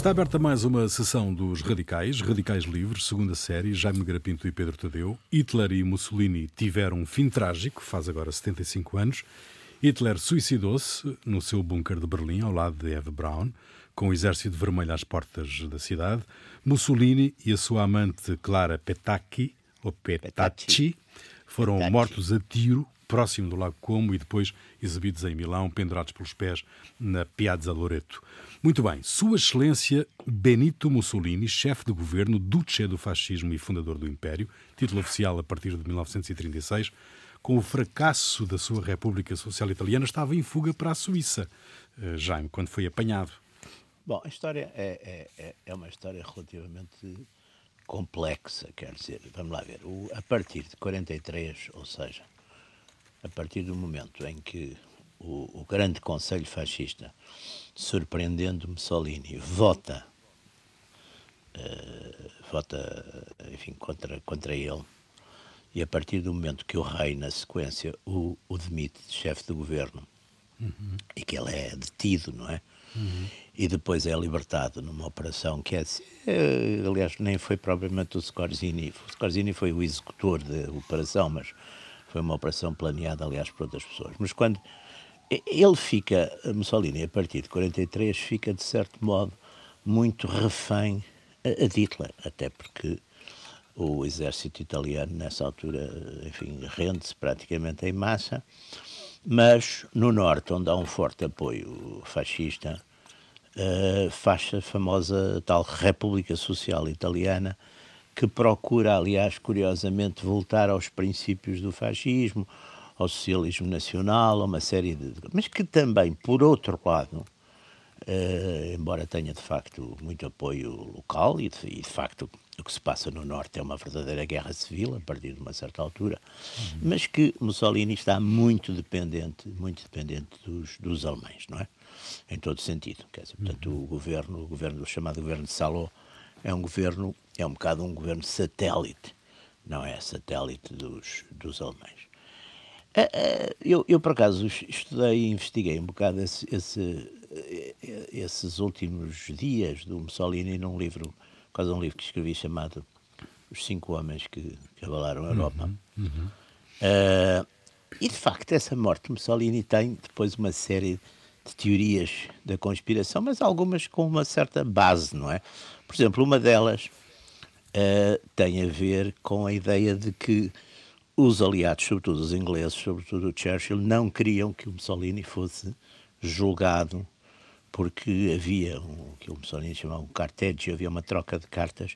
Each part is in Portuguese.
Está aberta mais uma sessão dos Radicais, Radicais Livres, segunda série, Jaime Garapinto e Pedro Tadeu. Hitler e Mussolini tiveram um fim trágico, faz agora 75 anos. Hitler suicidou-se no seu bunker de Berlim, ao lado de Ed Brown, com o exército vermelho às portas da cidade. Mussolini e a sua amante Clara Petacchi, ou Petacci, foram Petacci. mortos a tiro próximo do Lago Como e depois exibidos em Milão, pendurados pelos pés na Piazza Loreto. Muito bem, Sua Excelência Benito Mussolini, chefe de governo, duce do fascismo e fundador do Império, título oficial a partir de 1936, com o fracasso da sua República Social Italiana, estava em fuga para a Suíça. Uh, Jaime, quando foi apanhado. Bom, a história é, é, é uma história relativamente complexa, quer dizer, vamos lá ver, o, a partir de 43, ou seja, a partir do momento em que o, o grande Conselho Fascista, surpreendendo Mussolini, vota, uh, vota enfim, contra, contra ele, e a partir do momento que o rei, na sequência, o, o demite de chefe de governo, uhum. e que ele é detido, não é? Uhum. E depois é libertado numa operação que é, é aliás, nem foi propriamente o Scorzini. O Scorzini foi o executor da operação, mas foi uma operação planeada, aliás, por outras pessoas. Mas quando ele fica, Mussolini, a partir de 43, fica, de certo modo, muito refém a, Hitler, até porque o exército italiano, nessa altura, enfim, rende-se praticamente em massa, mas no norte, onde há um forte apoio fascista, uh, faz a famosa tal República Social Italiana, que procura, aliás, curiosamente, voltar aos princípios do fascismo, ao socialismo nacional, a uma série de. mas que também, por outro lado, uh, embora tenha de facto muito apoio local, e de, e de, facto o que se passa no Norte é uma verdadeira guerra civil, a partir de uma certa altura, uhum. mas que Mussolini está muito dependente, muito dependente dos, dos alemães, não é? Em todo sentido. Quer dizer, portanto, uhum. o governo, o governo, o chamado governo de Saló, é um governo, é um bocado um governo satélite, não é satélite dos, dos alemães. Ah, ah, eu, eu, por acaso, estudei e investiguei um bocado esse, esse, esses últimos dias do Mussolini num livro, quase um livro que escrevi chamado Os Cinco Homens que, que Abalaram a Europa. Uhum, uhum. Uh, e, de facto, essa morte de Mussolini tem depois uma série de teorias da conspiração, mas algumas com uma certa base, não é? Por exemplo, uma delas uh, tem a ver com a ideia de que os aliados, sobretudo os ingleses, sobretudo o Churchill, não queriam que o Mussolini fosse julgado porque havia o que o Mussolini chamava um carteggio, havia uma troca de cartas,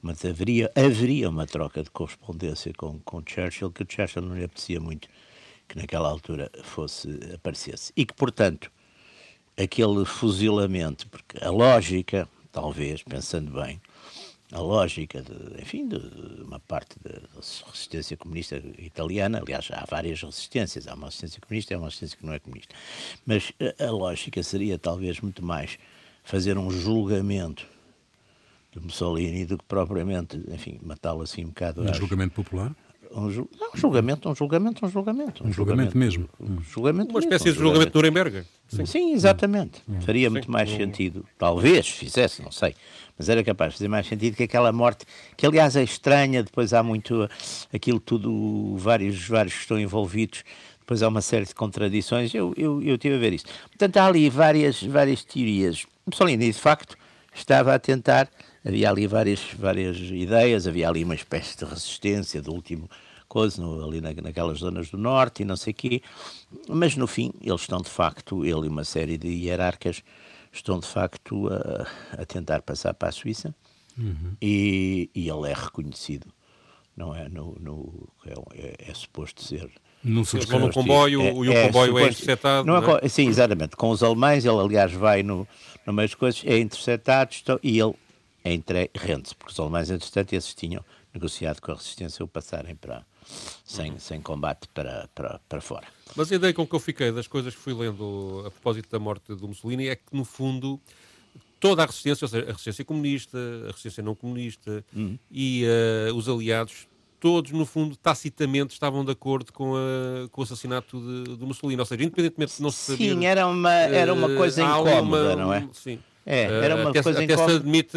mas haveria, haveria uma troca de correspondência com, com Churchill, que Churchill não lhe apetecia muito que naquela altura fosse, aparecesse. E que, portanto, aquele fuzilamento, porque a lógica talvez, pensando bem, a lógica, de, enfim, de, uma parte da resistência comunista italiana, aliás, há várias resistências, há uma resistência comunista e há uma resistência que não é comunista, mas a, a lógica seria talvez muito mais fazer um julgamento de Mussolini do que propriamente, enfim, matá-lo assim um bocado. Um julgamento popular? Um, ju não, um julgamento, um julgamento, um julgamento. Um, um julgamento, julgamento, mesmo. Um julgamento Uma espécie mesmo, de julgamento de Nuremberg. Sim, Sim exatamente. Hum. Faria Sim. muito mais sentido, talvez fizesse, não sei, mas era capaz de fazer mais sentido que aquela morte, que aliás é estranha, depois há muito aquilo tudo, vários, vários que estão envolvidos, depois há uma série de contradições, eu, eu, eu tive a ver isso. Portanto, há ali várias, várias teorias. Mussolini, de facto, estava a tentar, havia ali várias, várias ideias, havia ali uma espécie de resistência do último coisa, no, ali na, naquelas zonas do norte e não sei o quê, mas no fim eles estão de facto, ele e uma série de hierarcas, estão de facto a, a tentar passar para a Suíça uhum. e, e, ele é reconhecido, não é? No, no é, é, é, suposto ser. Não se vão no comboio é, e o é comboio é interceptado. Não é? Sim, exatamente. Com os alemães, ele aliás vai no, no meio das coisas, é interceptado e ele é entre, rende-se, porque os alemães, entretanto, esses tinham negociado com a resistência o passarem para, sem, uhum. sem combate para, para, para fora. Mas a ideia com que eu fiquei das coisas que fui lendo a propósito da morte do Mussolini é que, no fundo, toda a resistência, ou seja, a resistência comunista, a resistência não comunista uhum. e uh, os aliados, todos, no fundo, tacitamente estavam de acordo com, a, com o assassinato de, de Mussolini. Ou seja, independentemente de não se saber... Sim, era uma, era uma coisa uh, incómoda, uma, não é? Sim. É, era uma até, coisa até se admite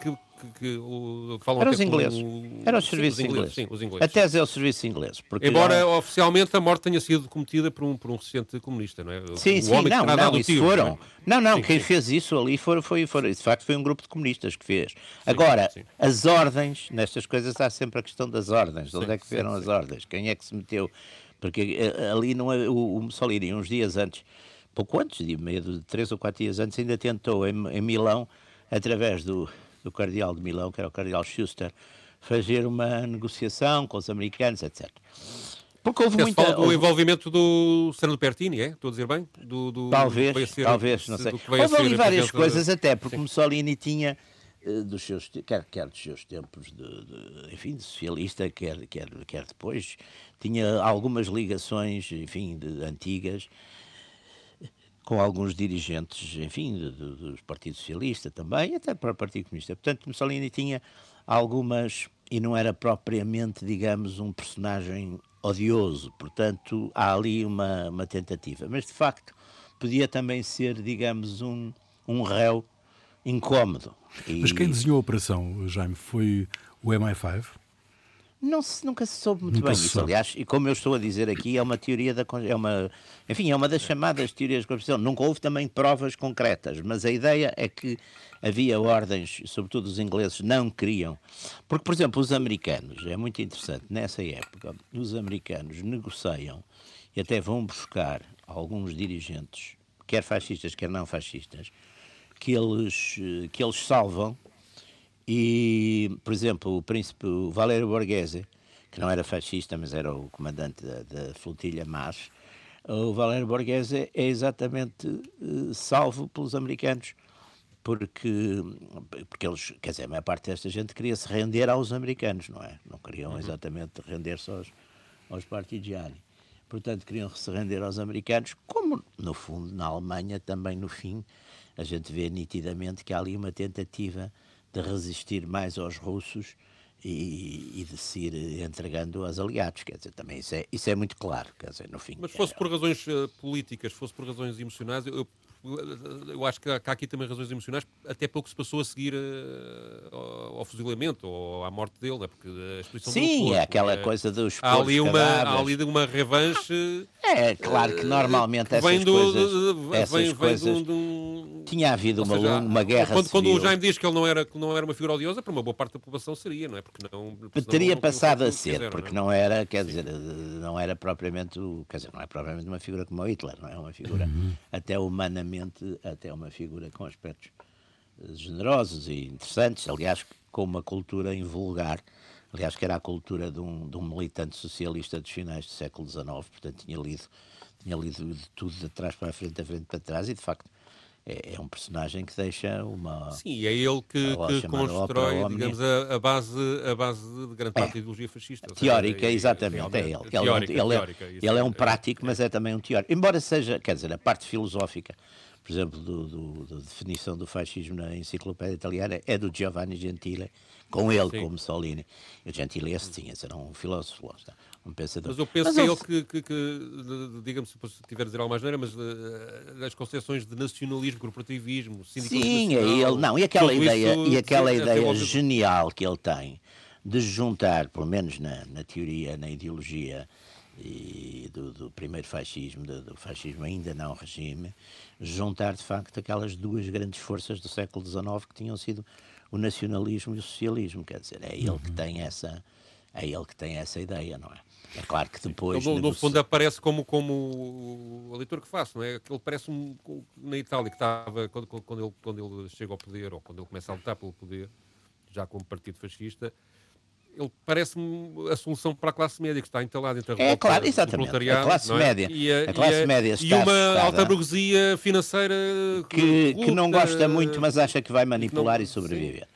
que, que, que o, falam Eram que os é por ingleses. um- Era os serviços os ingleses. Sim, os ingleses. A tese é o serviço inglês. Embora há- oficialmente a morte tenha sido cometida por um, por um recente comunista, não é? Sim, o sim, homem que não, terá não, isso tiro, foram. não é? Não, não, Sim, quem sim. fez isso ali foi, foi, foi, de facto foi um grupo de comunistas que fez. Agora, sim. as ordens, nestas coisas há sempre a questão das ordens. De onde é que vieram as ordens? Quem é que se meteu? Porque eh, ali não é, o, o Mussolini, uns dias antes, pouco antes, de meio de três ou quatro dias antes, ainda tentou em, em Milão, através do, do cardeal de Milão, que era o cardeal Schuster, fazer uma negociação com os americanos, etc. Porque houve muita. fala do houve- envolvimento do Sandro Pertini, é? Estou a dizer bem? Do, do- Talvez, ser- talvez, não sei. Houve ali várias coisas, da- até porque Sim. Mussolini tinha, eh, dos seus, quer, quer dos seus tempos de, de, enfim, de socialista, quer, quer, quer depois, tinha algumas ligações, enfim, de, antigas, com alguns dirigentes, enfim, de- do Partido Socialista também, até para o Partido Comunista. Portanto, Mussolini tinha algumas, e não era propriamente, digamos, um personagem odioso, portanto, há ali uma, uma tentativa. Mas, de facto, podia também ser, digamos, um, um réu incómodo. E Mas quem desenhou a operação, Jaime, foi o MI5? Não se, nunca se soube muito Nunca bem isso, soube. aliás, e como eu estou a dizer aqui, é uma teoria da é uma, enfim, é uma das chamadas teorias da conspiração. Nunca houve também provas concretas, mas a ideia é que havia ordens, sobretudo os ingleses não queriam, porque por exemplo, os americanos, é muito interessante, nessa época, os americanos negociam e até vão buscar alguns dirigentes, quer fascistas, quer não fascistas, que eles eh, que eles salvam e, por exemplo, o príncipe Valério Borghese, que não era fascista, mas era o comandante da, da flotilha Mas, o Valério Borghese é exatamente eh, salvo pelos americanos, porque, porque eles, quer dizer, a maior parte desta gente queria se render aos americanos, não é? Não queriam exatamente render-se aos, aos partigiani. Portanto, queriam se render aos americanos, como, no fundo, na Alemanha também, no fim, a gente vê nitidamente que há ali uma tentativa de resistir mais aos russos e, e de se ir entregando aos aliados. Quer dizer, também isso é, isso é muito claro, quer dizer, no fim. Mas fosse por razões eh, políticas, fosse por razões emocionais, eu, eu- acho que há, que há aqui também razões emocionais, até que se passou a seguir eh, ao, ao fuzilamento ou à morte dele, não é? porque a exposição do Sim, corpo, é aquela eh, coisa dos Há ali, uma, há ali uma revanche. É, claro que normalmente eh, essas vem do, coisas... de- essas vem, coisas de um- de um- Tinha havido uma, seja, uma guerra quando, quando o civil. Jaime diz que ele não era, que não era uma figura odiosa, para uma boa parte da população seria, não é? Porque não, porque Teria não- passado não a ser, fizeram, porque não é? não era, quer dizer, não era propriamente, quer dizer, não é propriamente uma figura como o Hitler, não é uma figura até humanamente, até uma figura com aspectos eh, generosos e interessantes, aliás, com uma cultura invulgar, aliás, que era a cultura de um, de um militante socialista dos finais do século XIX, portanto tinha lido, tinha lido de tudo de trás para a frente, da frente para trás, e de facto é, é um personagem que deixa uma... Sim, é ele que, que chamada constrói, digamos, a, a base, a base de grande parte da ideologia fascista. ou seja, Teórica, é- exatamente, é ele. realmente- Ele, é um- teórica, ele é- teórica, ele é um é- prático, mas é também um teórico. Embora seja, quer dizer, a parte filosófica, por exemplo, do, do- da definição do fascismo na enciclopédia italiana é do Giovanni Gentile, com ele, Sim. com Mussolini. E o Gentile esse tinha, era um filósofo, um pensador. Mas eu penso Mas que é que, que, se tiver a dizer alguma maneira, mas eh, as concepções de nacionalismo, corporativismo, sindicalismo Sim, é ele, não, e aquela ideia, isso, e aquela sim, é ideia genial que ele tem de juntar, pelo menos na, na teoria, na ideologia e do, do primeiro fascismo, do, do fascismo ainda não regime, juntar de facto aquelas duas grandes forças do século XIX que tinham sido o nacionalismo e o socialismo, quer dizer, é ele que tem essa, é ele que tem essa ideia, não é? É claro que depois Ele, no, no fundo aparece como, como a leitura que faço, não é? Que ele parece um, na Itália que estava quando, quando, ele, quando ele chega ao poder ou quando ele começa a lutar pelo poder, já como partido fascista, ele parece-me a solução para a classe média que está entalada entre a É, claro, exatamente. A classe não é? média- e a, a classe e a- média e está uma assustada. alta burguesia financeira que, que não corrupta, gosta muito, mas acha que vai manipular não- e sobreviver.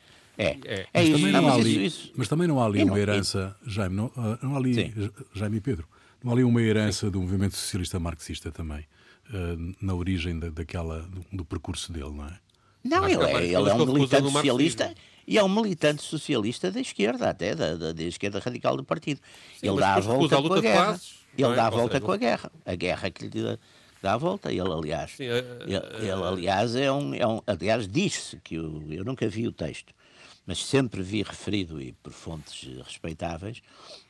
É, É. é, Mas isso. também, Não, ali, isso, mas também não há ali não- uma e- herança, Jaime, não, ah, não há ali, Sim. Jaime e Pedro, não há ali uma herança do movimento socialista marxista também, ah, na origem da, daquela, do, do percurso dele, não é? Não, ele é, várias ele é um militante socialista e é um militante socialista da esquerda, até da, da, da esquerda radical do partido. Sim, ele dá a volta com a guerra. classes, ele é? dá a volta com a guerra. A guerra que lhe, dá a volta. Ele, aliás, Sim, ele, ele, aliás, é um, é um aliás, diz-se que eu, eu nunca vi o texto, mas sempre vi referido, e por fontes respeitáveis,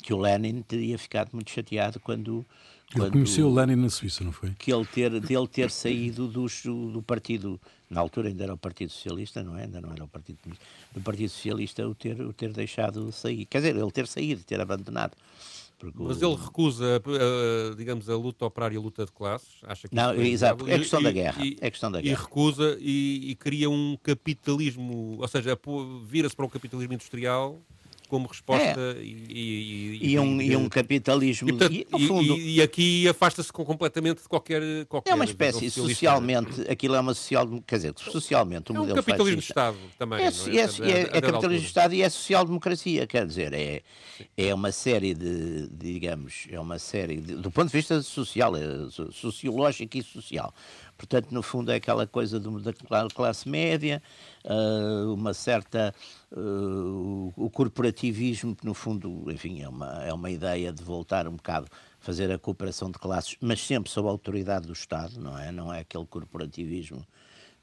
que o Lenin teria ficado muito chateado quando. Ele quando, conheceu o Lenin na Suíça, não foi? Que ele ter, dele ter saído do, do partido, na altura ainda era o Partido Socialista, não é? Ainda não era o Partido Comunista, do Partido Socialista o ter, o ter deixado sair. Quer dizer, ele ter saído, ter abandonado. Mas ele recusa, uh, digamos, a luta operária e a luta de classes? Acha que não, é exato, é questão e, da guerra. E, é questão da guerra. E recusa e, e cria um capitalismo, ou seja, vira-se para um capitalismo industrial como resposta é. e, e, e, um, e, um, capitalismo. E, portanto, fundo, aqui afasta-se completamente de qualquer, qualquer é uma espécie socialmente aquilo é uma social quer dizer socialmente o é um modelo capitalismo de Estado também é, é? é, é, é capitalismo de Estado e é social democracia quer dizer é é uma série de, de digamos é uma série de, do ponto de vista social é sociológico e social Portanto, no fundo, é aquela coisa da classe média, uh, uma certa. Uh, o corporativismo, que no fundo, enfim, é uma, é uma ideia de voltar um bocado fazer a cooperação de classes, mas sempre sob a autoridade do Estado, não é? Não é aquele corporativismo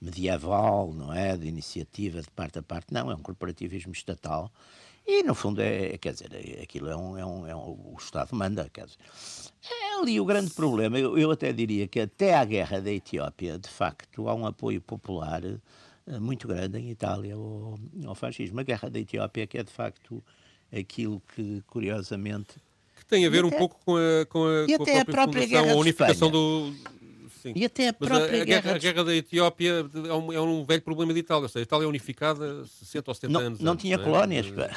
medieval, não é? De iniciativa de parte a parte, não, é um corporativismo estatal. E, no fundo, é, quer dizer, é, aquilo é um, é um, é um, o Estado manda, quer dizer. É ali o grande problema. Eu, eu até diria que até à guerra da Etiópia, de facto, há um apoio popular eh, muito grande em Itália ao, ao fascismo. A guerra da Etiópia que é, de facto, aquilo que, curiosamente... Que tem a ver até, um pouco com a, com a, e com até a própria, guerra a unificação do Sim. E até a própria a, a, guerra, a guerra da Etiópia é um, é um, velho problema de Itália. Ou seja, a Itália é unificada 60 ou 70 não, anos. Não tinha é? colónias, pá.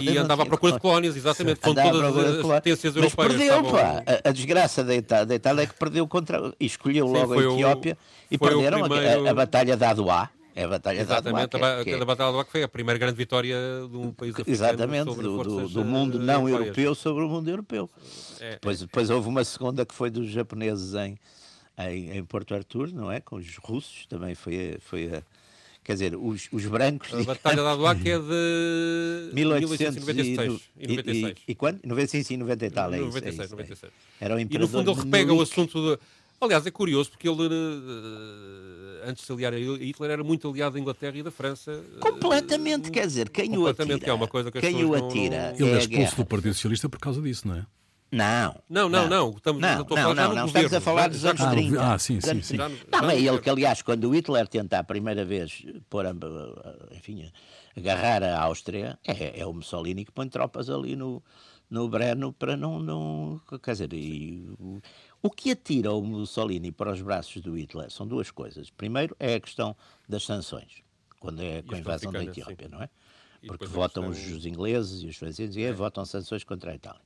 E andava à procura de colónias, exatamente, com todas as potências europeias. Mas perdeu, pá. A, a, desgraça da Itália, da Itália é que perdeu contra. E escolheu logo Sim, a Etiópia o, e perderam primeiro... a, a, Batalha da Aduá. É a Batalha Exatamente, da Aduá. Que, é, que é... Batalha da Aduá que foi a primeira grande vitória de um país africano Exatamente, do, do, do, mundo não europeu sobre o mundo europeu. É, depois, é, depois houve uma segunda que foi dos japoneses em, em, em, Porto Artur, não é? Com os russos, também foi, foi a. Quer dizer, os, os brancos. A Batalha da Aduac é de 1896. E, 96. E, e, e quando? 95 e 90 e tal, é 96, isso, é isso, 96. É. Era o imperador E no fundo ele repega o assunto de. Aliás, é curioso porque ele, eh, antes de se aliar a Hitler, era muito aliado da Inglaterra e da França. Eh, completamente, quer dizer, quem o atira. Que é uma coisa que quem o atira. Não, não... Ele é expulso do Partido Socialista por causa disso, não é? Não. Não, não, não. Estamos, não, não, não, não. estamos a falar dos anos 30. Ah, sim, sim, sim. Não, é ele que, aliás, quando o Hitler tenta a primeira vez pôr, a, enfim, agarrar a Áustria, é, é o Mussolini que põe tropas ali no, no Breno para não, não quer dizer, e, o, o que atira o Mussolini para os braços do Hitler são duas coisas. Primeiro é a questão das sanções, quando é com a invasão da Etiópia, sim. não é? Porque votam os, os ingleses e os franceses e é. votam sanções contra a Itália.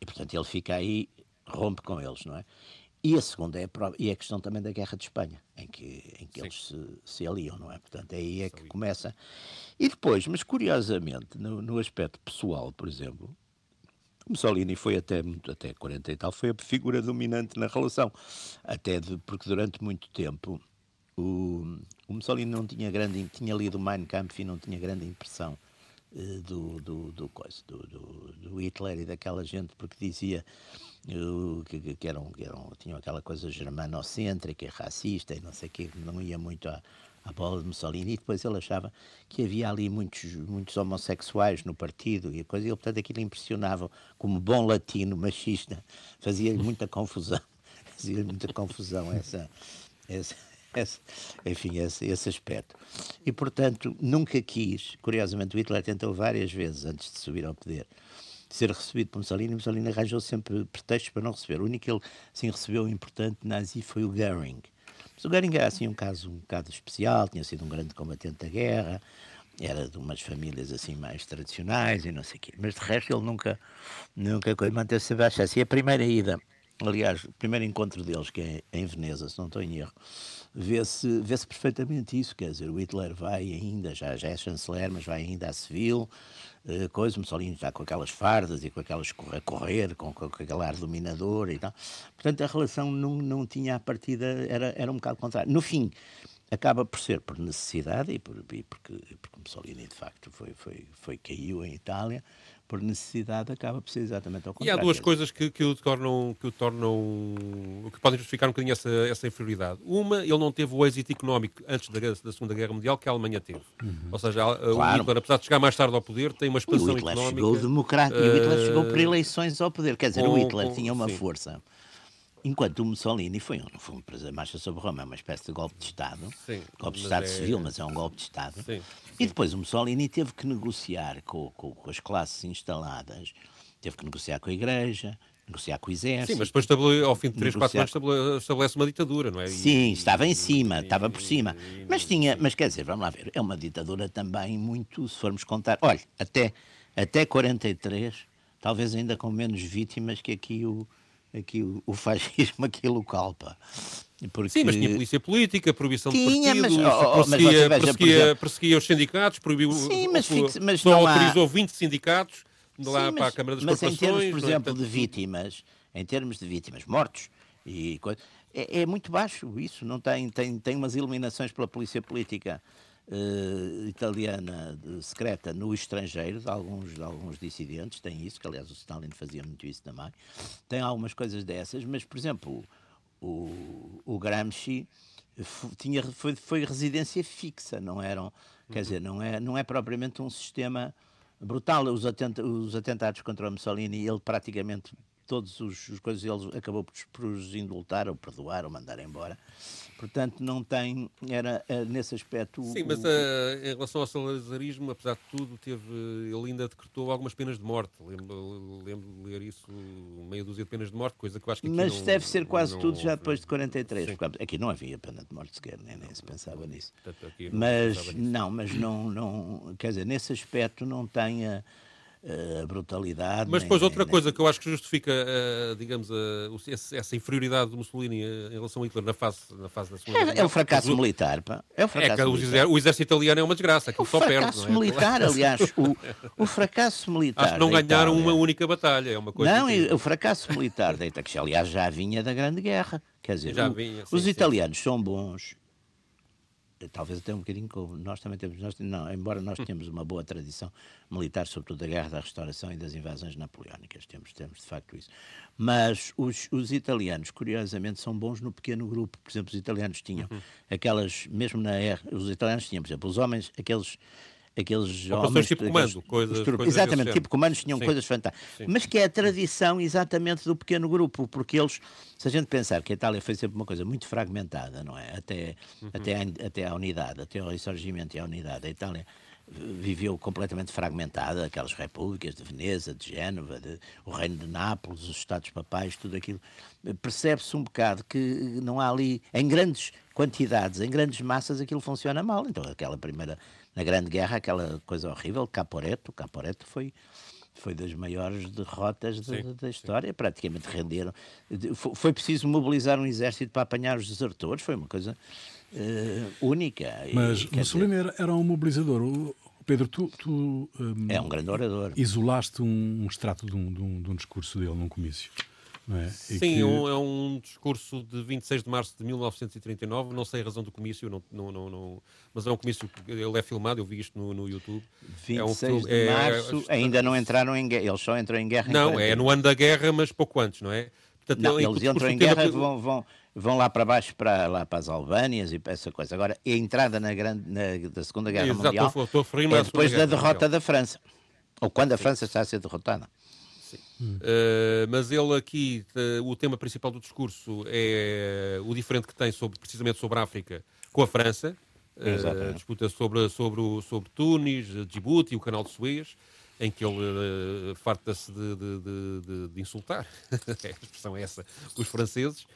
E, portanto, ele fica aí, rompe com eles, não é? E a segunda é a, prova, e é a questão também da Guerra de Espanha, em que, em que eles se, se, aliam, não é? Portanto, aí é que começa. E depois, mas curiosamente, no, no aspecto pessoal, por exemplo, Mussolini foi até, até 40 e tal, foi a figura dominante na relação. Até de, porque durante muito tempo o, o Mussolini não tinha grande, tinha lido Mein Kampf e não tinha grande impressão do, do, do, coisa, do, do, do, Hitler e daquela gente, porque dizia uh, que, que, eram, que eram, tinham aquela coisa germanocêntrica racista e não sei o que, não ia muito à, à bola de Mussolini, e depois ele achava que havia ali muitos, muitos homossexuais no partido e coisa, e ele, portanto, aquilo impressionava como bom latino, machista, fazia muita confusão, fazia muita confusão essa, essa esse, enfim, esse, esse aspecto. E, portanto, nunca quis, curiosamente, o Hitler tentou várias vezes, antes de subir ao poder, ser recebido por Mussolini, e Mussolini arranjou sempre pretextos para não receber. O único que ele, assim, recebeu importante nazi foi o Goering. Mas o Goering era, assim, um caso um bocado especial, tinha sido um grande combatente da guerra, era de umas famílias assim mais tradicionais e não sei o quê. Mas de resto ele nunca, nunca manteve-se abaixo. Assim, a primeira ida, aliás, o primeiro encontro deles, que é em Veneza, se não estou em erro, vê-se vê perfeitamente isso. Quer dizer, o Hitler vai ainda, já, já é chanceler, mas vai ainda a Seville, uh, coisa, Mussolini está com aquelas fardas e com aquelas correr, com, com, com aquele ar dominador e tal. Portanto, a relação não, não tinha a partida, era, era um bocado contrário. No fim, acaba por ser por necessidade e, por, e porque, porque Mussolini, de facto, foi, foi, foi, caiu em Itália, por necessidade, acaba por ser exatamente ao E contrário. há duas coisas que, que o tornam, que o tornam, que podem justificar um bocadinho essa, essa inferioridade. Uma, ele não teve o êxito económico antes da, da Segunda Guerra Mundial que a Alemanha teve. Ou seja, Claro. o Hitler, apesar de chegar mais tarde ao poder, tem uma E o expansão Hitler económica. chegou democrático, e o Hitler eh, chegou por eleições ao poder. Quer dizer, o com- Hitler com- tinha uma sim. força. Enquanto o Mussolini foi um, foi um prazer marcha sobre Roma, é uma espécie de golpe de Estado. Sim, golpe de Estado é- civil, mas é um golpe de Estado. Sim, E depois o Mussolini teve que negociar com, com- com as classes instaladas, teve que negociar com a Igreja, negociar com o Exército. Sim, mas depois ao fim de 3, 4 Negociar. anos estabele- estabelece uma ditadura, não é? E- Sim, estava em cima, e- estava por cima. e- Mas tinha, mas quer dizer, vamos lá ver, é uma ditadura também muito, se formos contar, olha, até, até 43, talvez ainda com menos vítimas que aqui o, aqui o, o fascismo aqui local, pá. Porque, Sim, mas tinha polícia política, proibição Tinha, de mas- partidos, oh, oh, mas perseguia, você veja, por perseguia, exemplo- perseguia os sindicatos, proibiu, Sim, mas fixe- mas só há- autorizou 20 sindicatos de lá Sim, para a mas- Câmara das mas em Corporações. termos, por não é? exemplo, Portanto, de vítimas, em termos de vítimas, mortos e coisa, é, é muito baixo isso. Não tem, tem, tem umas eliminações pela polícia política eh, italiana secreta no estrangeiro, de alguns, de alguns dissidentes, tem isso, que aliás o Stalin fazia muito isso também. Tem algumas coisas dessas, mas, por exemplo, o, o Gramsci tinha, foi, foi residência fixa, não eram, quer dizer, não é, não é propriamente um sistema brutal. Os, atenta, os atentados contra o Mussolini, ele praticamente todos os, os coisas ele acabou por, por os indultar ou perdoar ou mandar embora. Portanto, não tem, era eh, nesse aspecto. o- Sim, mas o- eh, em relação ao salazarismo, apesar de tudo, teve, ele ainda decretou algumas penas de morte. Lembro, lembro de ler isso, meia dúzia de penas de morte, coisa que eu acho que mas não- deve ser quase não tudo já depois de 43. Sim. porque aqui não havia pena de morte sequer, nem, nem se pensava nisso. Portanto, Mas pensava nisso. não, mas não, não, quer dizer, nesse aspecto não tem a, a brutalidade. Mas depois nem- outra nem- coisa que eu acho que justifica, eh, digamos, eh, o- esse- essa inferioridade do Mussolini eh, em relação a Hitler na fase, na fase da Segunda Guerra É, é o Mundial, fracasso o- militar, pá. É o É fracasso que o militar. exército, o exército italiano é uma desgraça, O aquilo só perde. fracasso não é? militar, aliás, o, o fracasso militar. Acho que não ganharam uma única batalha, é uma coisa. Não, que- o fracasso militar da Itália, que aliás já vinha da Grande Guerra. Quer dizer, Já o- vinha, sim, os sim. italianos são bons, eh, talvez até um bocadinho como nós também temos, nós, não, embora nós tenhamos uma boa tradição militar, sobretudo da Guerra da Restauração e das invasões napoleónicas, temos, temos de facto isso. Mas os, os italianos, curiosamente, são bons no pequeno grupo. Por exemplo, os italianos tinham Uhum. aquelas, mesmo na R, os italianos tinham, por exemplo, os homens, aqueles aqueles homens tipo comando, coisas- coisas exatamente tipo comandos tinham Sim. coisas fantásticas Sim. mas que é a tradição exatamente do pequeno grupo porque eles se a gente pensar que a Itália foi sempre uma coisa muito fragmentada não é até Uhum. até a, até a unidade até ao ressurgimento e à unidade a Itália viveu completamente fragmentada aquelas repúblicas de Veneza de Génova de, o reino de Nápoles os estados papais tudo aquilo percebe-se um bocado que não há ali em grandes quantidades em grandes massas aquilo funciona mal então aquela primeira na Grande Guerra, aquela coisa horrível, Caporeto, Caporeto foi, foi das maiores derrotas de- Sim, da história, praticamente renderam. De- fo- Foi preciso mobilizar um exército para apanhar os desertores, foi uma coisa eh, única. E, Mas quer Mussolini era, era um mobilizador. Pedro, tu, tu hum, dizer, é um grande orador. isolaste um, um extrato de um, de, um, de um discurso dele num comício. Não é? E Sim, que- um- é um discurso de 26 de março de 1939, não sei a razão do comício, não, não, não, não- mas é um comício que ele é filmado, eu vi isto no, no YouTube. 26 é um de é- março, ainda não entraram em guerra, eles só entram em guerra em Não, 41. é no ano da guerra, mas pouco antes, não é? Portanto, Não, ele- eles entram em guerra, teve- vão, vão, vão lá para baixo, para, lá para as Albânias e para essa coisa. Agora, a entrada na grande, na, da Segunda Guerra Exato, Mundial estou estou é depois da derrota Mundial. da França. Ou quando a França está a ser derrotada. Uh, mas ele aqui, uh, o tema principal do discurso é o diferente que tem sobre, precisamente sobre a África com a França. Uh, disputa sobre, sobre, o- sobre Tunis, Djibouti e o canal de Suez, em que ele uh, farta-se de, de- de- de- insultar, a expressão é essa, os franceses.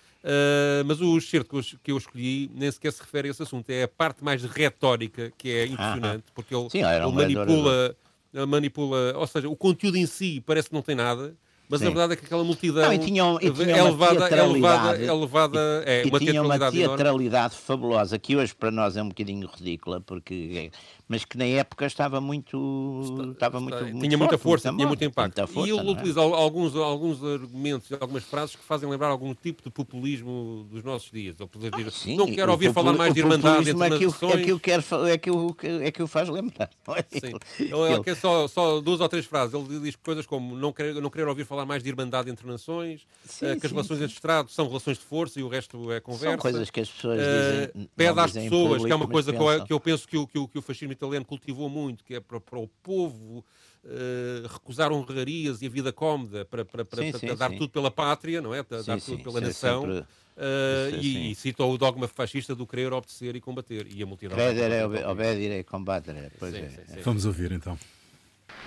Mas o excerto que eu, escolhi nem sequer se refere a esse assunto. É a parte mais retórica que é impressionante, porque ele, Sim, ele manipula, manipula, ou seja, o conteúdo em si parece que não tem nada, mas a Sim. verdade é que aquela multidão Não, e tinham- e é levada, é levada, teatralidade. é levada, é e uma tinha uma teatralidade enorme. teatralidade fabulosa, que hoje para nós é um bocadinho ridícula, porque mas que na época estava muito. Estava muito, muito tinha forte, muita força, muito tinha muito impacto. muita força, e ele não é? utiliza alguns, alguns argumentos, algumas frases que fazem lembrar algum tipo de populismo dos nossos dias. Ele poderia dizer, Sim, não quero ouvir falar mais de irmandade entre é que o- nações. É que é que o é que o faz lembrar. é? Sim. Ele- Ele, ele- quer só, só duas ou três frases. Ele diz coisas como não querer, não querer ouvir falar mais de irmandade entre nações, Sim, eh, que as sim, relações sim. entre Estados são relações de força e o resto é conversa. São coisas que as pessoas Eh, dizem. pede às pessoas, que é uma público, coisa que eu, que eu penso que o, que, o, que o fascismo italiano cultivou muito, que é para, para o povo eh, recusar honrarias e a vida cómoda, para, para, para, Sim, para sim, dar sim. tudo pela pátria, não é? Dar Sim, tudo sim, pela é nação. sempre- é e, assim. e cita o dogma fascista do querer obedecer e combater. E a multidão. Credere, obe- obedire, combattere. Pois Sim, é. sim, sim. Vamos ouvir então.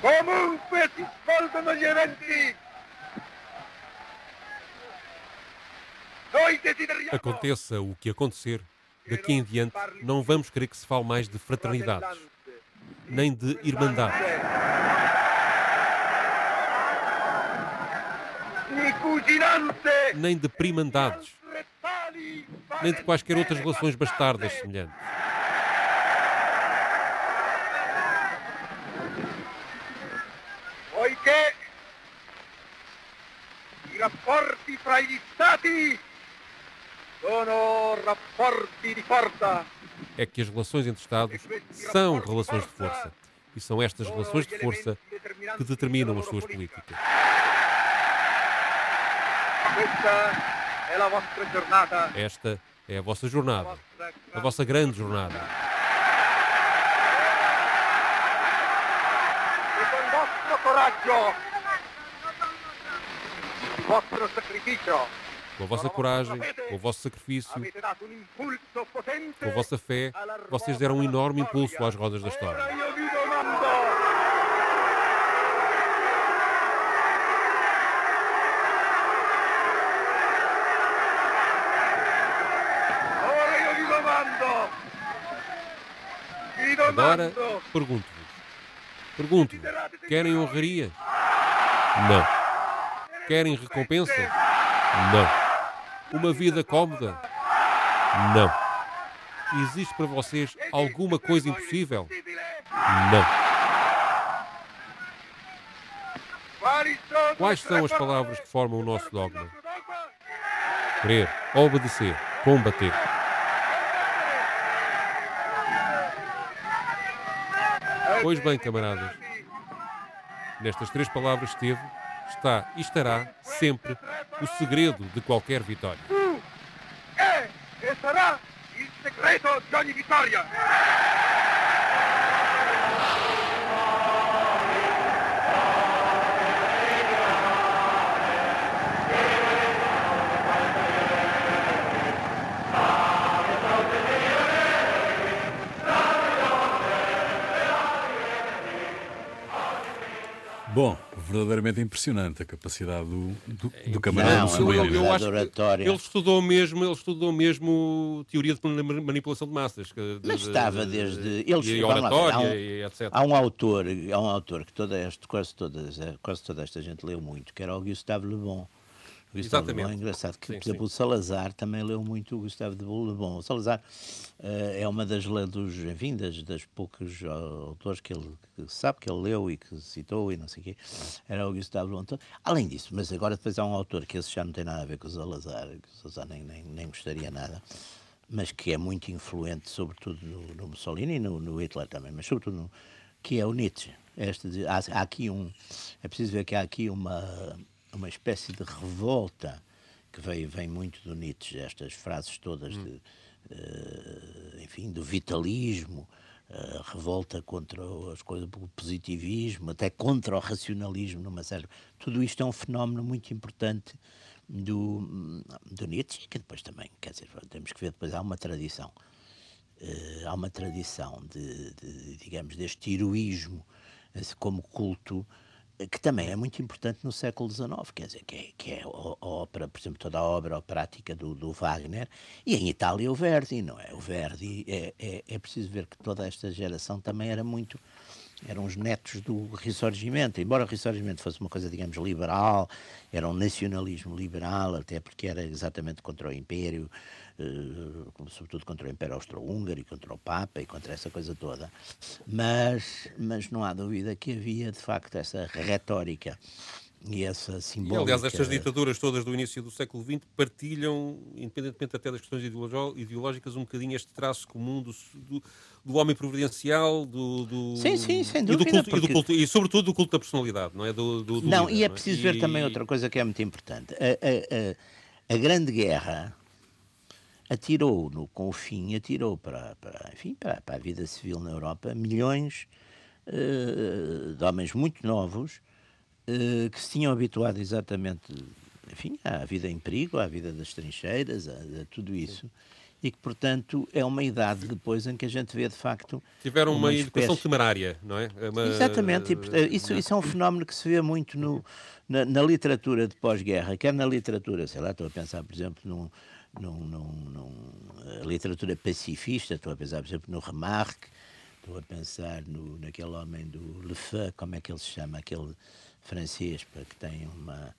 Comunque si svolgono gli eventi. Noi desideriamo Aconteça o que acontecer, daqui em diante não vamos querer que se fale mais de fraternidades, nem de irmandade, Ni cuginanze. nem de primandades, nem de quaisquer outras relações bastardas semelhantes. Poiché i rapporti fra gli stati sono rapporti di forza. É que as relações entre Estados são relações de força. E são estas relações de força que determinam as suas políticas. Giornata. Esta é a vossa jornada, a vossa grande jornada. e con il vostro coraggio, il vostro sacrificio, Com a vossa coragem, com o vosso sacrifício, com a vossa fé, vocês deram um enorme impulso às rodas da história. Agora, pergunto-vos. Pergunto-vos. Querem honraria? Não. Querem recompensa? Não. Uma vida cómoda? Não. Existe para vocês alguma coisa impossível? Não. Quais são as palavras que formam o nosso dogma? Crer, obedecer, combater. Pois bem, camaradas, nestas três palavras esteve, está e estará sempre o segredo de qualquer vitória. è e sarà il segreto di ogni Bom, verdadeiramente impressionante a capacidade do, do, do camarada Não, é eu, acho que oratória. ele estudou mesmo, ele estudou mesmo teoria de manipulação de massas. que- de- Mas estava desde- ele- e vamos lá oratória há um- e etc. Há um autor, há um autor que toda esta, quase, todas, quase toda esta gente leu muito, que era o Gustave Le Bon. O Gustave Le Bon é Exatamente. engraçado, que, Sim, por exemplo, sim. o Salazar também leu muito o Gustave de Le Bon. O Salazar eh, é uma das, dos, enfim, das, das poucos ah, autores que ele que sabe que ele leu e que citou e não sei o quê. Era o Gustave Le Bon. Então, Além disso, mas agora depois há um autor que esse já não tem nada a ver com o Salazar, que o Salazar nem, nem, nem gostaria nada, mas que é muito influente, sobretudo no, no Mussolini e no, no Hitler também, mas sobretudo no, que é o Nietzsche. Este de- há, há aqui um, é preciso ver que há aqui uma, uma espécie de revolta que veio, vem muito do Nietzsche, estas frases todas de, eh, enfim, do vitalismo, eh, revolta contra as coisas, o positivismo, até contra o racionalismo numa série. Tudo isto é um fenómeno muito importante do, do Nietzsche, que depois também, quer dizer, temos que ver, depois há uma tradição eh, há uma tradição de, de, digamos, deste heroísmo como culto que também é muito importante no século XIX, quer dizer, que é, que é a, ópera, por exemplo, toda a obra operática do, do Wagner, e em Itália o Verdi, não é? O Verdi, é, é, é preciso ver que toda esta geração também era muito eram os netos do Ressurgimento, embora o Ressurgimento fosse uma coisa, digamos, liberal, era um nacionalismo liberal, até porque era exatamente contra o Império, eh, sobretudo contra o Império Austro-Húngaro e contra o Papa e contra essa coisa toda. Mas, mas não há dúvida que havia, de facto, essa retórica e essa simbólica. E, aliás, estas ditaduras todas do início do século XX partilham, independentemente até das questões ideológicas, um bocadinho este traço comum do, do, do homem providencial, do, do, sim, sim, sem dúvida, e, culto, porque... e, culto, e, sobretudo do culto da personalidade, não é? Do, do não, líder, e é preciso ver também outra coisa que é muito importante. A, a, a, a Grande Guerra atirou, no, com o fim, atirou para, para, enfim, para, para a vida civil na Europa milhões uh, de homens muito novos uh, que se tinham habituado exatamente enfim, à vida em perigo, à vida das trincheiras, a, a tudo isso. E que, portanto, é uma idade depois em que a gente vê, de facto... Tiveram uma, uma educação temerária, não é? é uma... Exatamente. E, isso, isso é um fenómeno que se vê muito no, na, na literatura de pós-guerra, quer na literatura, sei lá, estou a pensar, por exemplo, num num, num, num, literatura pacifista, estou a pensar, por exemplo, no Remarque, estou a pensar no, naquele homem do Le Feu, como é que ele se chama, aquele francês que tem uma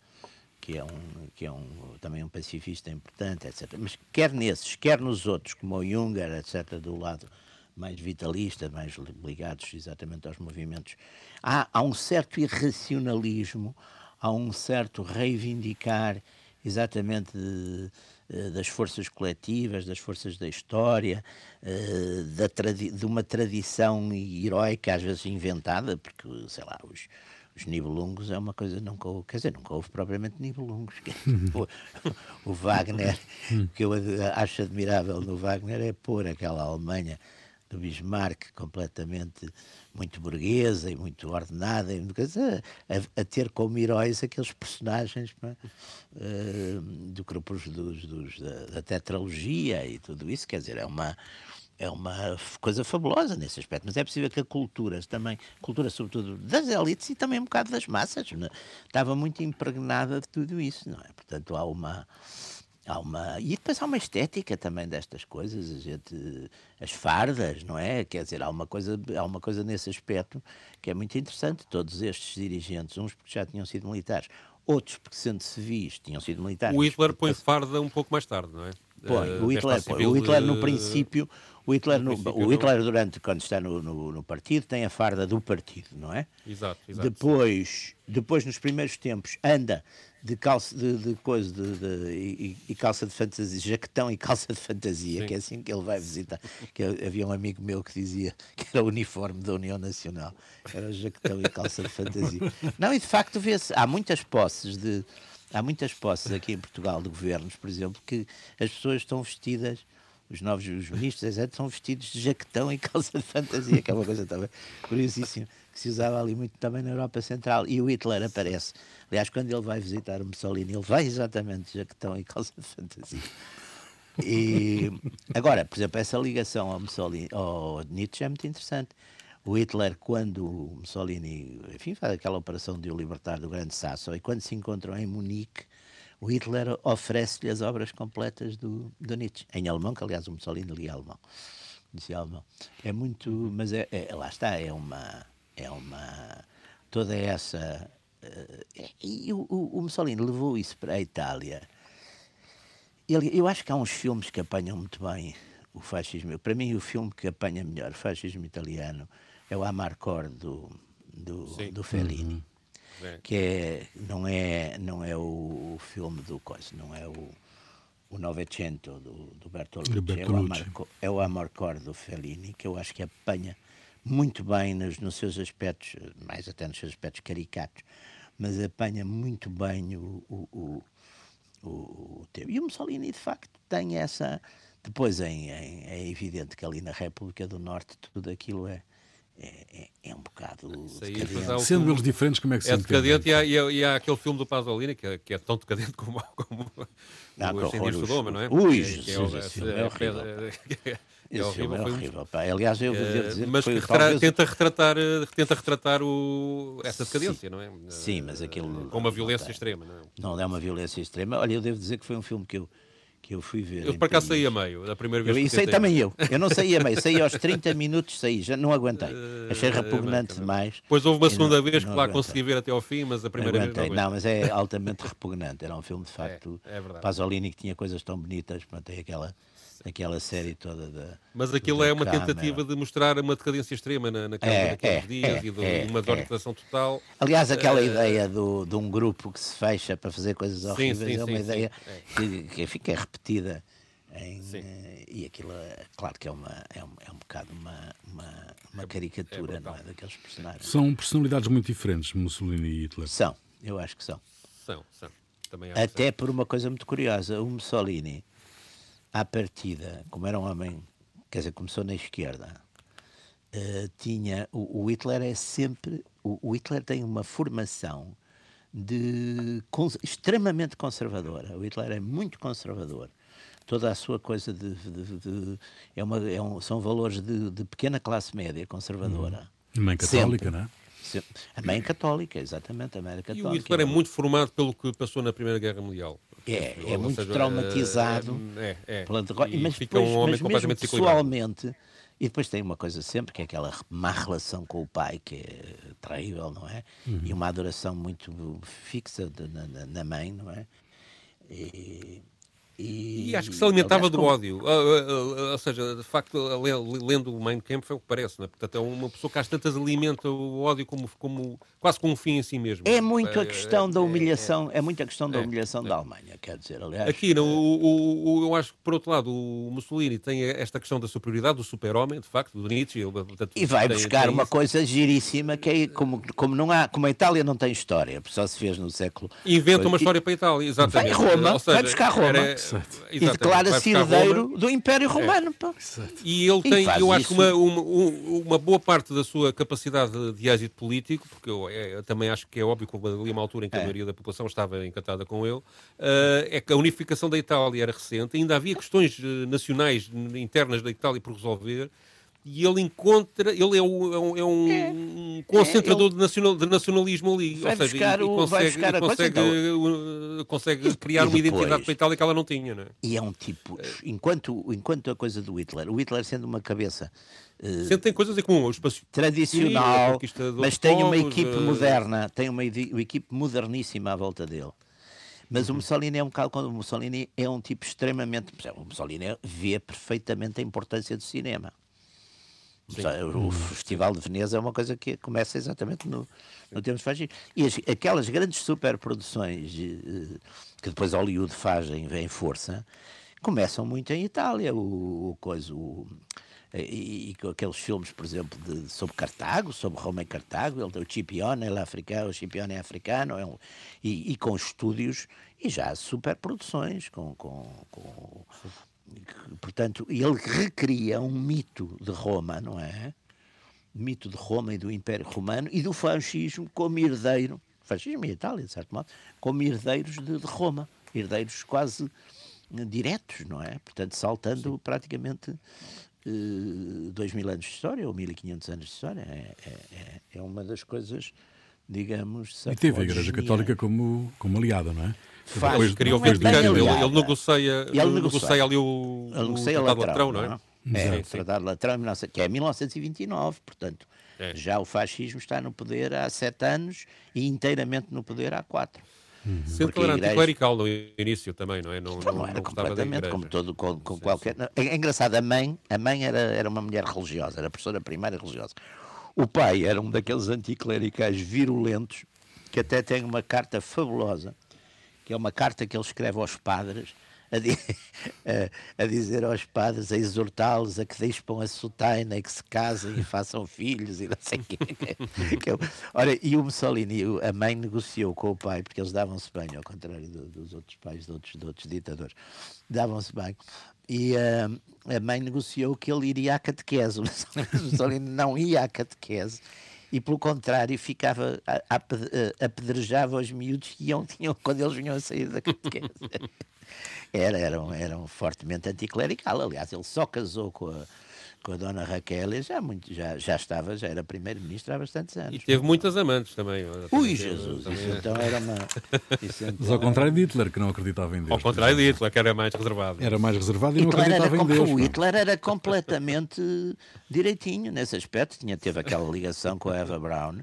que é um que é um também um pacifista importante, etc. Mas quer nesses, quer nos outros, como o Junger, etc. Do lado mais vitalista, mais ligados exatamente aos movimentos, há, há um certo irracionalismo, há um certo reivindicar exatamente de, eh, das forças coletivas, das forças da história, eh, da de uma tradição heroica, às vezes inventada, porque, sei lá, os, os Nibelungos é uma coisa nunca houve, quer dizer, nunca houve propriamente Nibelungos. o, o Wagner, o que eu acho admirável no Wagner é pôr aquela Alemanha do Bismarck completamente muito burguesa e muito ordenada, e a, a, ter como heróis aqueles personagens uh, do grupos dos, dos, da, da tetralogia e tudo isso, quer dizer, é uma é uma coisa fabulosa nesse aspecto, mas é possível que a cultura também, cultura sobretudo das elites e também um bocado das massas, é? estava muito impregnada de tudo isso, não é? Portanto, há uma há uma e depois há uma estética também destas coisas a gente as fardas não é quer dizer há uma coisa há uma coisa nesse aspecto que é muito interessante todos estes dirigentes uns porque já tinham sido militares outros porque sendo civis tinham sido militares o Hitler põe farda um pouco mais tarde não é Põe, o eh, Hitler, põe. o Hitler no princípio, o Hitler, no, o Hitler durante, quando está no, no, no, partido, tem a farda do partido, não é? Exato, exato. Depois, depois nos primeiros tempos, anda de calça de, de coisa de, de e, e, calça de fantasia, jaquetão e calça de fantasia, Sim. que é assim que ele vai visitar. Que havia um amigo meu que dizia que era o uniforme da União Nacional, era jaquetão e calça de fantasia. Não, e de facto vê-se, há muitas posses de há muitas posses aqui em Portugal de governos, por exemplo, que as pessoas estão vestidas os novos os ministros, etc., são vestidos de jaquetão e calça de fantasia, que é uma coisa também curiosíssima, que se usava ali muito também na Europa Central. E o Hitler aparece. Aliás, quando ele vai visitar o Mussolini, ele vai exatamente de jaquetão e calça de fantasia. E agora, por exemplo, essa ligação ao Mussolini, ao Nietzsche é muito interessante. O Hitler, quando o Mussolini, enfim, faz aquela operação de o libertar do Grande Sasso, e quando se encontram em Munique, o Hitler oferece-lhe as obras completas do, do Nietzsche, em alemão, que aliás o Mussolini lia alemão. Dizia alemão. É muito, mas é, é, lá está, é uma, é uma, toda essa, uh, e o, o, Mussolini levou isso para a Itália. Ele, eu acho que há uns filmes que apanham muito bem o fascismo. Para mim, o filme que apanha melhor o fascismo italiano é o Amarcord do, do, do Fellini. Uhum que é, não é não é o, o filme do coisa, não é o o Novecento do, do Bertolucci, Bertolucci. É, o Amor, é o do Fellini, que eu acho que apanha muito bem nos, nos seus aspectos, mais até nos seus aspectos caricatos, mas apanha muito bem o, o, o, o, o E o Mussolini, de facto, tem essa. Depois em, em, é evidente que ali na República do Norte tudo aquilo é, é, é, é, um bocado decadente. Sendo eles diferentes, como é que se É decadente e há, e, há, e há, aquele filme do Pasolini que é, que é tão decadente como, como não, o Ascendidos do Doma, não é? Ui, que, é, é, horrível. Esse filme é horrível. Pá. Aliás, eu vou dizer mas que, retra tenta retratar, tenta retratar o, essa decadência, sim, não é? Sim, mas aquilo. Com uma violência extrema, não é? Não é uma violência extrema. Olha, eu devo dizer que foi um filme que eu, que eu fui ver. Eu acaso Paris. saí a meio, da primeira vez Eu, que tentei. também eu. Eu não saí a meio, saí aos 30 minutos, saí, já não aguentei. Achei Eh, repugnante também. demais. Depois houve uma segunda não- vez que não lá aguentei. consegui ver até ao fim, mas a primeira vez aguentei. não Não, aguentei. mas é altamente repugnante. Era um filme, de facto, é verdade. Pasolini que tinha coisas tão bonitas. Pronto, tem aquela, aquela série toda da. Mas aquilo é uma câmara. tentativa de mostrar uma decadência extrema na, na Câmara É, daqueles é, dias é, e de é, uma é. desorientação total. Aliás, aquela Eh, ideia do, de um grupo que se fecha para fazer coisas horríveis sim, é uma sim, ideia sim, é. que, que fica repetida. Em, Sim. eh, e aquilo, é, claro que é, uma, é, um, é um bocado uma, uma, uma caricatura não é, daqueles personagens. São personalidades muito diferentes, Mussolini e Hitler. São, eu acho que são. São, são. Até por uma coisa muito curiosa, o Mussolini, à partida, como era um homem, quer dizer, começou na esquerda, eh, tinha. O, o Hitler é sempre. O, o Hitler tem uma formação de cons- extremamente conservadora. O Hitler é muito conservador. Toda a sua coisa de. de- de- é uma, é um- são valores de, de pequena classe média conservadora. Mãe católica, Sempre. não é? A mãe católica, exatamente, a mãe era E católica. o Hitler é muito formado pelo que passou na Primeira Guerra Mundial. É, é muito seja, traumatizado É, é. pela derrota. Mas depois, um mas mesmo pessoalmente, e depois tem uma coisa sempre, que é aquela má relação com o pai, que é terrível, não é? E uma adoração muito fixa de- na, na- na mãe, não é? E, E acho que se alimentava aliás, do como- ódio. Ah, ah, ah, ou seja, de facto, le- lendo o Mein Kampf é o que parece, é? Portanto, é uma pessoa que às tantas alimenta o ódio como, como, quase como um fim em si mesmo. É muito a É, questão da é, humilhação, é, muito a questão da É, humilhação é. da Alemanha, quer dizer, aliás. Aqui, não, o, o- o- eu acho que, por outro lado, o Mussolini tem esta questão da superioridade, do super-homem, de facto, do Nietzsche. ele, portanto, E vai tem- buscar tem uma isso. coisa giríssima que é como, como não há, como a Itália não tem história, só se fez no século. Inventa uma E- história para a Itália, exatamente. Vai Roma, seja, vai buscar Roma. era- E declara-se herdeiro do Império Romano. pá. E ele E tem, faz eu acho que uma, uma, um- uma boa parte da sua capacidade de, êxito político, porque eu, é, eu também acho que é óbvio que ali uma altura em que a É. maioria da população estava encantada com ele, eh, é que a unificação da Itália era recente, ainda havia questões eh, nacionais internas da Itália por resolver. E ele encontra, ele é um, é um- é um concentrador de, nacional, de nacionalismo ali. Vai ou seja, buscar e, e o- vai consegue, e coisa, consegue, uh, consegue E- criar e uma identidade depois? para a Itália que ela não tinha. Não é? E é um tipo, enquanto, enquanto a coisa do Hitler, o Hitler sendo uma cabeça eh, Sempre tem coisas em comum. O espaço tradicional, mas tem uma povos, equipe eh, moderna, tem uma, uma equipe moderníssima à volta dele. Mas Uhum. o Mussolini é um bocado quando o Mussolini é um tipo extremamente. O Mussolini vê perfeitamente a importância do cinema. O, o Festival de Veneza é uma coisa que começa exatamente no, no tempo de fascismo. E as- aquelas grandes superproduções que depois Hollywood faz em, em força começam muito em Itália. O, o coisa, o- e, com aqueles filmes, por exemplo, de, sobre Cartago, sobre Roma e Cartago, ele o Cipione, ele é africano, o Cipione é africano, é um- e, e com estúdios e já superproduções, com, com, com portanto, ele recria um mito de Roma, não é? Mito de Roma e do Império Romano e do fascismo como herdeiro, fascismo e Itália, de certo modo, como herdeiros de, de Roma, herdeiros quase diretos, não é? Portanto, saltando praticamente eh, dois mil anos de história ou 1500 anos de história. É, é, é- é uma das coisas, digamos, E teve a Igreja. Católica como, como aliada, não é? Faz, Depois- Queria Não é ouvir bem ele, negocia, Ele negocia. ali o, Ele o Tratado de Latrão, não é? não é? É, Sim, o sim. Tratado de Latrão, em 1900 que é 1929, portanto, É. já o fascismo está no poder há sete anos e inteiramente no poder há quatro. Sendo Porque que ele era igreja- anticlerical no início também, não é? Não, Então, não era da completamente como todo, com, com qualquer. não, É, é engraçado, a mãe, a mãe era, era uma mulher religiosa, era professora primária religiosa. O pai era um daqueles anticlericais virulentos que até tem uma carta fabulosa, que é uma carta que ele escreve aos padres. A, di- a- a dizer aos padres, a exortá-los a que despam a sotaina que se casem e façam filhos e não sei o quê. Eu- Ora, e o Mussolini, a mãe negociou com o pai, porque eles davam-se bem, ao contrário do- dos outros pais de outros, de outros ditadores, davam-se bem. E ah, a mãe negociou que ele iria à catequese. O Mussolini não ia à catequese e, pelo contrário, ficava, apedrejava os miúdos que iam, tinham, quando eles vinham a sair da catequese. Era, eram, eram fortemente anticlerical. Aliás, ele só casou com a, com a dona Raquel, e já, muito, já, já estava, já era primeiro-ministro há bastantes E anos. teve muitas amantes também. Ui, Jesus, também- isso então era uma... Isso Mas então ao contrário de Hitler, que não acreditava em Deus. Ao contrário de Hitler, que era mais reservado. Era mais reservado e não Hitler era, acreditava em Deus. o. Hitler era completamente direitinho nesse aspecto, tinha, teve aquela ligação com a Eva Braun,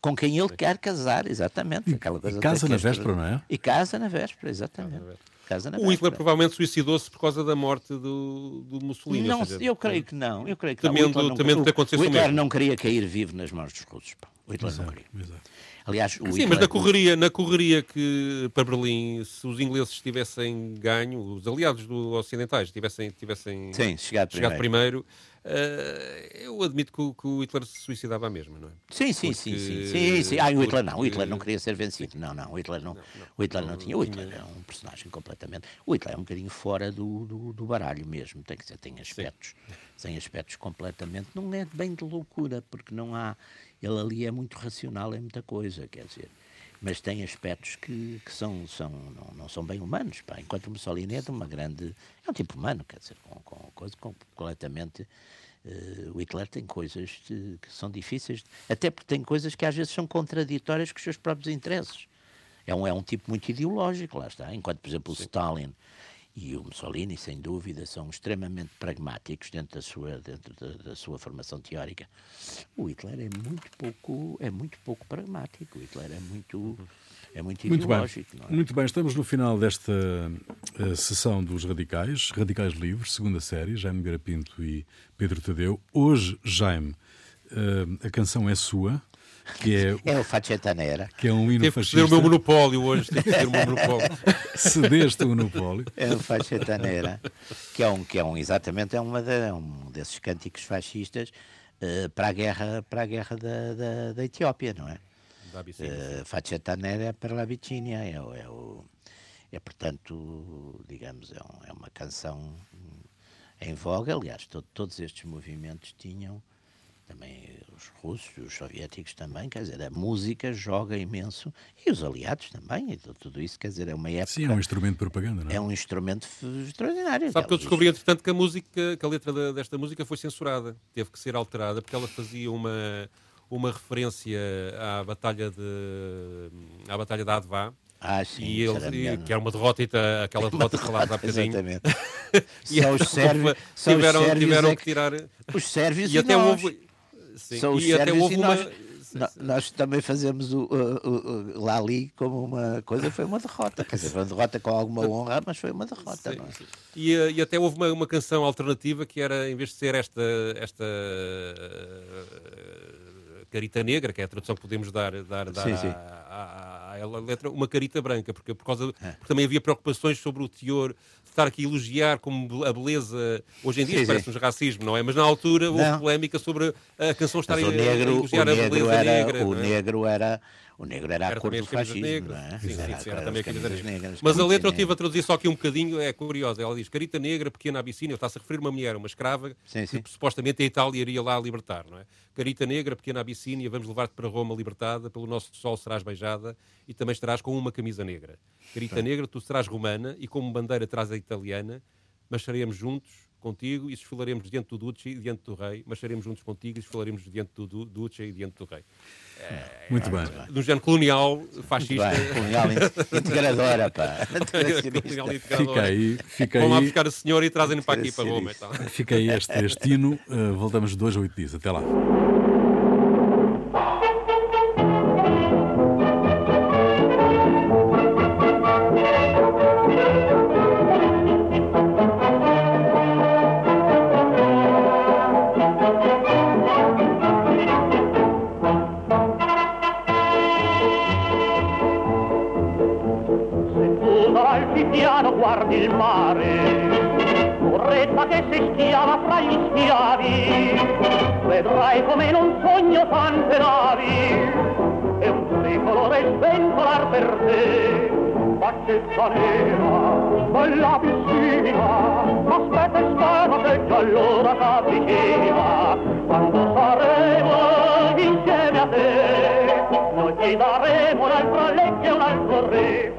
com quem ele quer casar, exatamente. Aquela coisa E casa na véspera, não é? E casa na véspera, exatamente. Casa na O Hitler provavelmente suicidou-se por causa da morte do, do Mussolini. Não, seja, eu creio que não. Eu creio que Temendo- não. O Hitler não- temendo que acontecesse o Hitler mesmo. não queria cair vivo nas mãos dos russos. pá. O Hitler não queria. Exato. Aliás, o Sim, Hitler, mas na correria, na correria que para Berlim, se os ingleses tivessem ganho, os aliados do ocidentais tivessem, tivessem Sim, chegado chegado primeiro. primeiro, eu admito que, o- Hitler se suicidava à mesma, não é? Sim, sim, sim, sim, sim, sim. Ah, o Hitler não, o Hitler não queria ser vencido. Não, não, o Hitler não, o Hitler não tinha. O Hitler é um personagem completamente. O Hitler é um bocadinho fora do, do, baralho mesmo. Tem que ser, tem aspectos, tem aspectos completamente. Não é bem de loucura, porque não há. Ele ali é muito racional em muita coisa, quer dizer. Mas tem aspectos que, que são, são, não, não são bem humanos. Pá. Enquanto o Mussolini é de uma grande. É um tipo humano, quer dizer, com, com coisa completamente. Eh, o Hitler tem coisas de- que são difíceis, até porque tem coisas que às vezes são contraditórias com os seus próprios interesses. É um, é um tipo muito ideológico, lá está. Enquanto, por exemplo, o Stalin e o Mussolini, sem dúvida, são extremamente pragmáticos dentro da sua, dentro da, da sua formação teórica. O Hitler é muito pouco, é muito pouco pragmático. O Hitler é muito, é muito Muito ideológico. é? Muito bem, estamos no final desta eh, sessão dos Radicais, Radicais Livres, segunda série, Jaime Garapinto e Pedro Tadeu. Hoje, Jaime, eh, a canção é sua, que é, É o Facetta Nera. que é um hino Teve que fascista. ceder o meu monopólio hoje, teve que ceder o meu monopólio. Cedeste o monopólio. É o Facetta Nera, que é um, que é um exatamente é uma é um desses cânticos fascistas eh, para a guerra, para a guerra da, da, da Etiópia, não é? Da Abissínia. Uh, Facetta Nera para la Bicínia, é, o- é, o, é portanto, digamos, é, um- é uma canção em voga. Aliás, to- todos estes movimentos tinham, também os russos, os soviéticos também, quer dizer, a música joga imenso, e os aliados também, e tu- tudo isso, quer dizer, é uma época, Sim, é um instrumento de propaganda, não é? é um instrumento extraordinário. Sabe que eu descobri, entretanto, que a música, que a letra desta música foi censurada. Teve que ser alterada, porque ela fazia uma, uma referência à batalha de à batalha da Advá. Ah, sim, e ele, e- melhor, que era uma derrota, aquela derrota que falámos há bocadinho. Exatamente. E Só os sérvios, tiveram, tiveram é que tirar. Os sérvios E e, até nós. houve. Sim, São os e até sérvios houve e uma. nós, nós também fazemos o, o- o- o- lá ali como uma coisa, foi uma derrota. Quer dizer, foi uma derrota com alguma honra, mas foi uma derrota. Sim, é? E, eh, e até houve uma, uma canção alternativa que era, em vez de ser esta, esta eh, carita negra, que é a tradução que podemos dar, dar, dar Sim, à, sim. à- à- à letra, uma carita branca, porque, por causa, É. porque também havia preocupações sobre o teor, estar aqui a elogiar como a beleza. Hoje em dia parece-nos racismo, não é? Mas na altura houve Não. polémica sobre a canção estar a, negro, a elogiar a beleza era, negra. o é? negro era, o negro era, a Era cor também do fascismo, negras. não é? Sim, sim, Era sim, era as também a camisas negras. Mas a letra eu estive a traduzir só aqui um bocadinho, é curiosa. Ela diz: Carita Negra, pequena Abissínia, está-se a referir a uma mulher, uma escrava, Sim, sim. que supostamente a Itália iria lá libertar, não é? Carita Negra, pequena Abissínia, vamos levar-te para Roma libertada, pelo nosso sol serás beijada e também estarás com uma camisa negra. Carita Negra, tu serás romana e como bandeira traz a italiana, mas estaremos juntos contigo e desfilaremos diante do Duce e diante do rei, mas estaremos juntos contigo e desfilaremos diante do Du- Duce e diante do rei. Muito bem. No género colonial, fascista. Bem, colonial in- integradora, pá. colonial integrador. Fica aí, fica Vão lá buscar a senhora e trazem-no para aqui, para Roma. e tal. fica aí este, hino. Eh, voltamos dois a oito dias. Até lá. Faccetta nera, bella piscina, aspetta e spera che già allora t'avvicina, quando saremo insieme a te, noi ti daremo un'altra legge un altro re.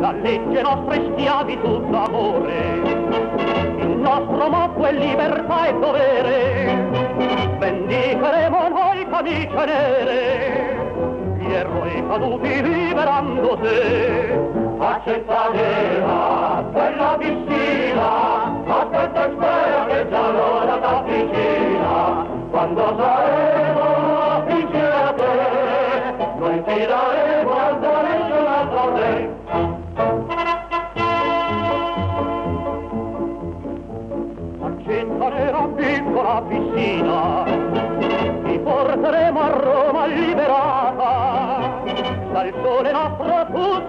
La legge nostre schiavitù d'amore. Il nostro motto è libertà e dovere, vendicheremo noi camicie nere, eroi caduti liberando te. Accetta nera, bella piscina, aspetta e spera che già l'ora t'avvicina, quando saremo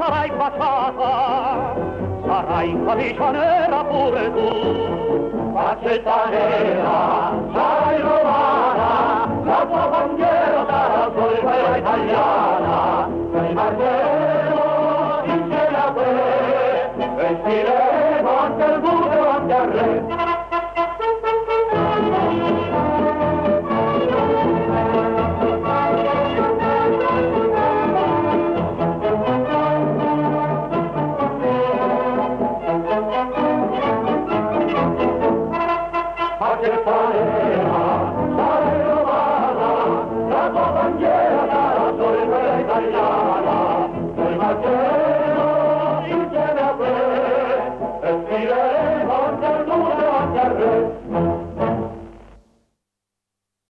sarai baciata, sarai camicia nera pure tu. Accetta nera,